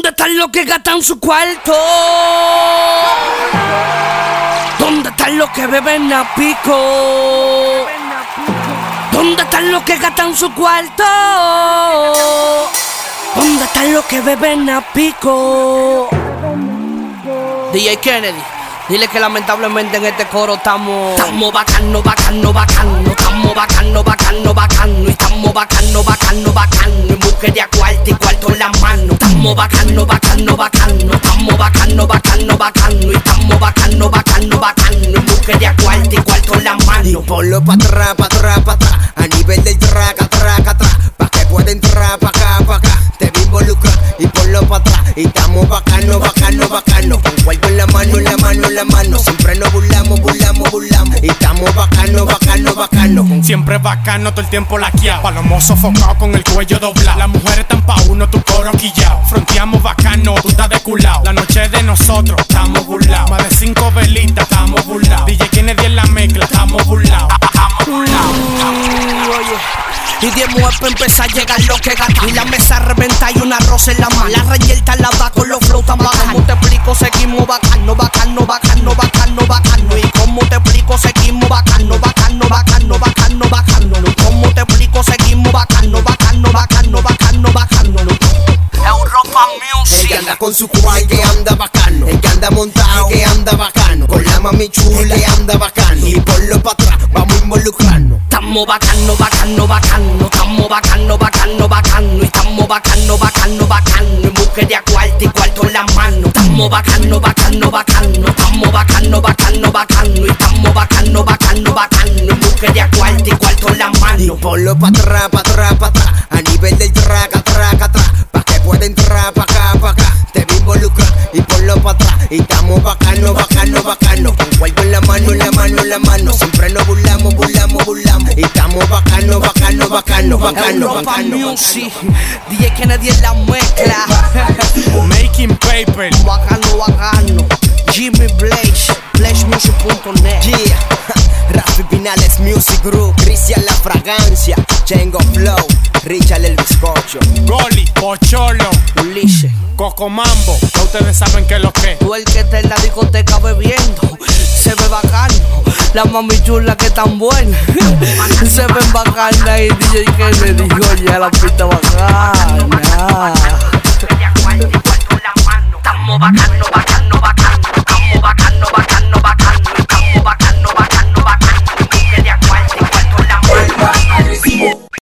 ¿Dónde están los que gastan su cuarto? ¿Dónde están los que beben a pico? ¿Dónde están los que gastan su cuarto? ¿Dónde están los que beben a pico? DJ Kennedy, dile que lamentablemente en este coro estamos. Estamos bacano, bacano, bacano. Estamos bacano, bacano, bacano. Y estamos bacano, bacano, bacano. Estamos bacano, bacano, bacano. Estamos bacano, bacano, bacano. Estamos bacano, bacano, bacano. Busca de a cuarto y cuarto en la mano. ponlo pa' atrás, pa' atrás, pa' atrás. A nivel del traca, traca, atrás. Pa' que pueda entrar pa' acá, pa' acá. Te Siempre bacano, todo el tiempo laqueado. Palomo sofocado con el cuello doblado. Las mujeres están pa' uno, tu coro quillao. Fronteamos bacano, tú estás de culao. La noche de nosotros, estamos burlados. Más de cinco velitas, estamos burlados. DJ Kennedy en la mezcla, estamos burlados. Estamos burlados. Y diezmo es para a llegar lo que gata. Y la mesa reventa y un arroz en la mano. La reyerta la va con los flow tan. ¿Cómo te explico? Seguimos bacano, bacano, bacano, bacano, anda con su cual que anda bacano. El que anda montado que anda bacano. Con la mami chula que anda bacano. Y ponlo pa' atrás, vamos a involucrarnos. Estamos bacano, bacano, bacano. Estamos bacano, bacano, bacano. Y estamos bacano, bacano, bacano. En busca de cuarto y cuarto en la mano. Estamos bacano, bacano, bacano. Estamos bacano, bacano, bacano. Y estamos bacano, bacano, bacano. En busca de cuarto y cuarto en la Y mano. ponlo pa' atrás, pa' atrás, atrás. A nivel del traca, la mano. Siempre nos burlamos, burlamos, burlamos. Y estamos bacano, bacano, bacano, bacano, bacano. Music. DJ Kennedy en la mezcla. Making paper. Bacano, bacano. Jimmy Blaze. BlazeMusic.net. Yeah, Rafi Pinales Music Group, Cristian La Fragancia, Chengo Flow, Richard el Bizcocho. Goli, Pocholo, Ulises. Coco Mambo. Ya ustedes saben que es lo que. Tú el que está en la discoteca bebiendo. La mami chula que tan buena, se ven bacana. Y DJ dijo, ya la pista bacana. Estamos bacano,